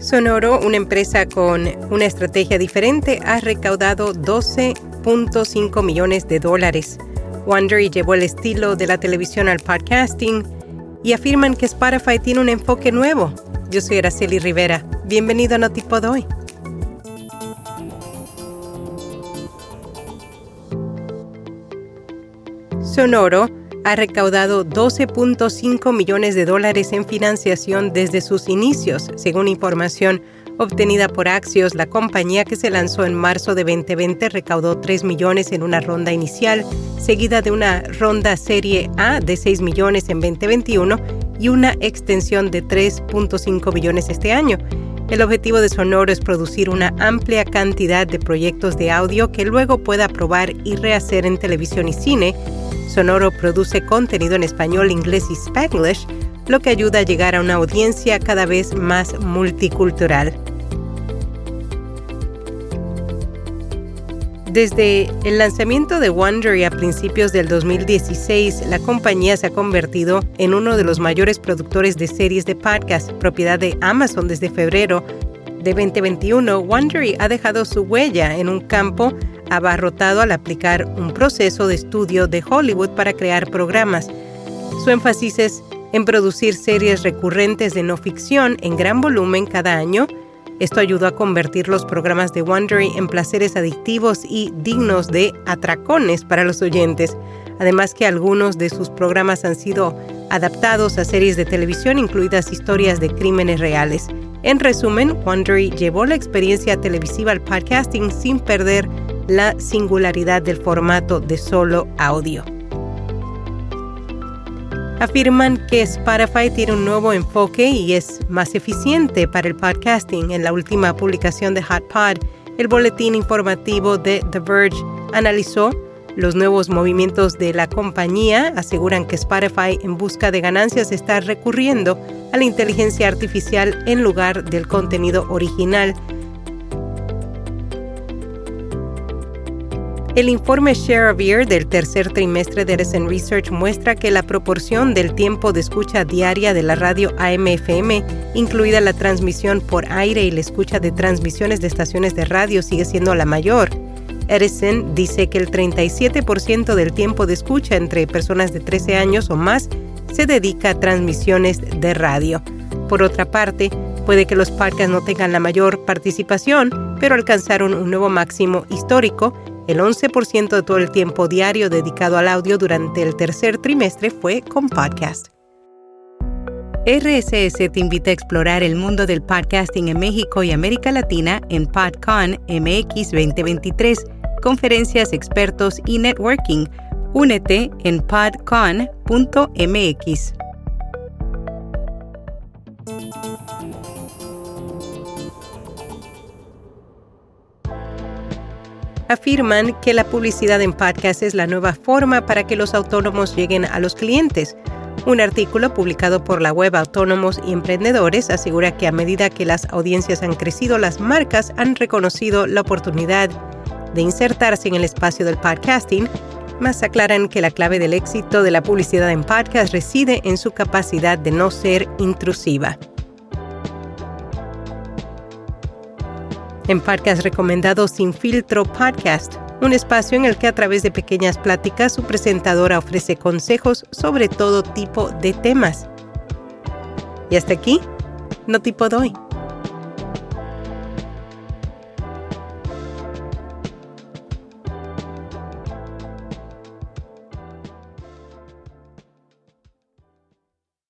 Sonoro, una empresa con una estrategia diferente, ha recaudado 12.5 millones de dólares. Wondery llevó el estilo de la televisión al podcasting y afirman que Spotify tiene un enfoque nuevo. Yo soy Araceli Rivera. Bienvenido a Notipod hoy. Sonoro ha recaudado 12.5 millones de dólares en financiación desde sus inicios, según información obtenida por Axios. La compañía que se lanzó en marzo de 2020 recaudó 3 millones en una ronda inicial, seguida de una ronda serie A de 6 millones en 2021 y una extensión de 3.5 millones este año. El objetivo de Sonoro es producir una amplia cantidad de proyectos de audio que luego pueda probar y rehacer en televisión y cine Sonoro produce contenido en español, inglés y spanglish, lo que ayuda a llegar a una audiencia cada vez más multicultural. Desde el lanzamiento de Wondery a principios del 2016, la compañía se ha convertido en uno de los mayores productores de series de podcast, propiedad de Amazon desde febrero de 2021. Wondery ha dejado su huella en un campo abarrotado al aplicar un proceso de estudio de Hollywood para crear programas. Su énfasis es en producir series recurrentes de no ficción en gran volumen cada año. Esto ayudó a convertir los programas de Wondery en placeres adictivos y dignos de atracones para los oyentes. Además que algunos de sus programas han sido adaptados a series de televisión, incluidas historias de crímenes reales. En resumen, Wondery llevó la experiencia televisiva al podcasting sin perder la singularidad del formato de solo audio. Afirman que Spotify tiene un nuevo enfoque y es más eficiente para el podcasting. En la última publicación de Hot Pod, el boletín informativo de The Verge analizó los nuevos movimientos de la compañía. Aseguran que Spotify, en busca de ganancias, está recurriendo a la inteligencia artificial en lugar del contenido original El informe Share of Ear del tercer trimestre de Edison Research muestra que la proporción del tiempo de escucha diaria de la radio AM-FM, incluida la transmisión por aire y la escucha de transmisiones de estaciones de radio, sigue siendo la mayor. Edison dice que el 37% del tiempo de escucha entre personas de 13 años o más se dedica a transmisiones de radio. Por otra parte, puede que los podcasts no tengan la mayor participación, pero alcanzaron un nuevo máximo histórico el 11% de todo el tiempo diario dedicado al audio durante el tercer trimestre fue con podcast. RSS te invita a explorar el mundo del podcasting en México y América Latina en PodCon MX 2023, conferencias, expertos y networking. Únete en podcon.mx. afirman que la publicidad en podcast es la nueva forma para que los autónomos lleguen a los clientes. Un artículo publicado por la web Autónomos y Emprendedores asegura que a medida que las audiencias han crecido, las marcas han reconocido la oportunidad de insertarse en el espacio del podcasting, más aclaran que la clave del éxito de la publicidad en podcast reside en su capacidad de no ser intrusiva. En Podcast Recomendado Sin Filtro Podcast, un espacio en el que a través de pequeñas pláticas su presentadora ofrece consejos sobre todo tipo de temas. Y hasta aquí, no tipo doy.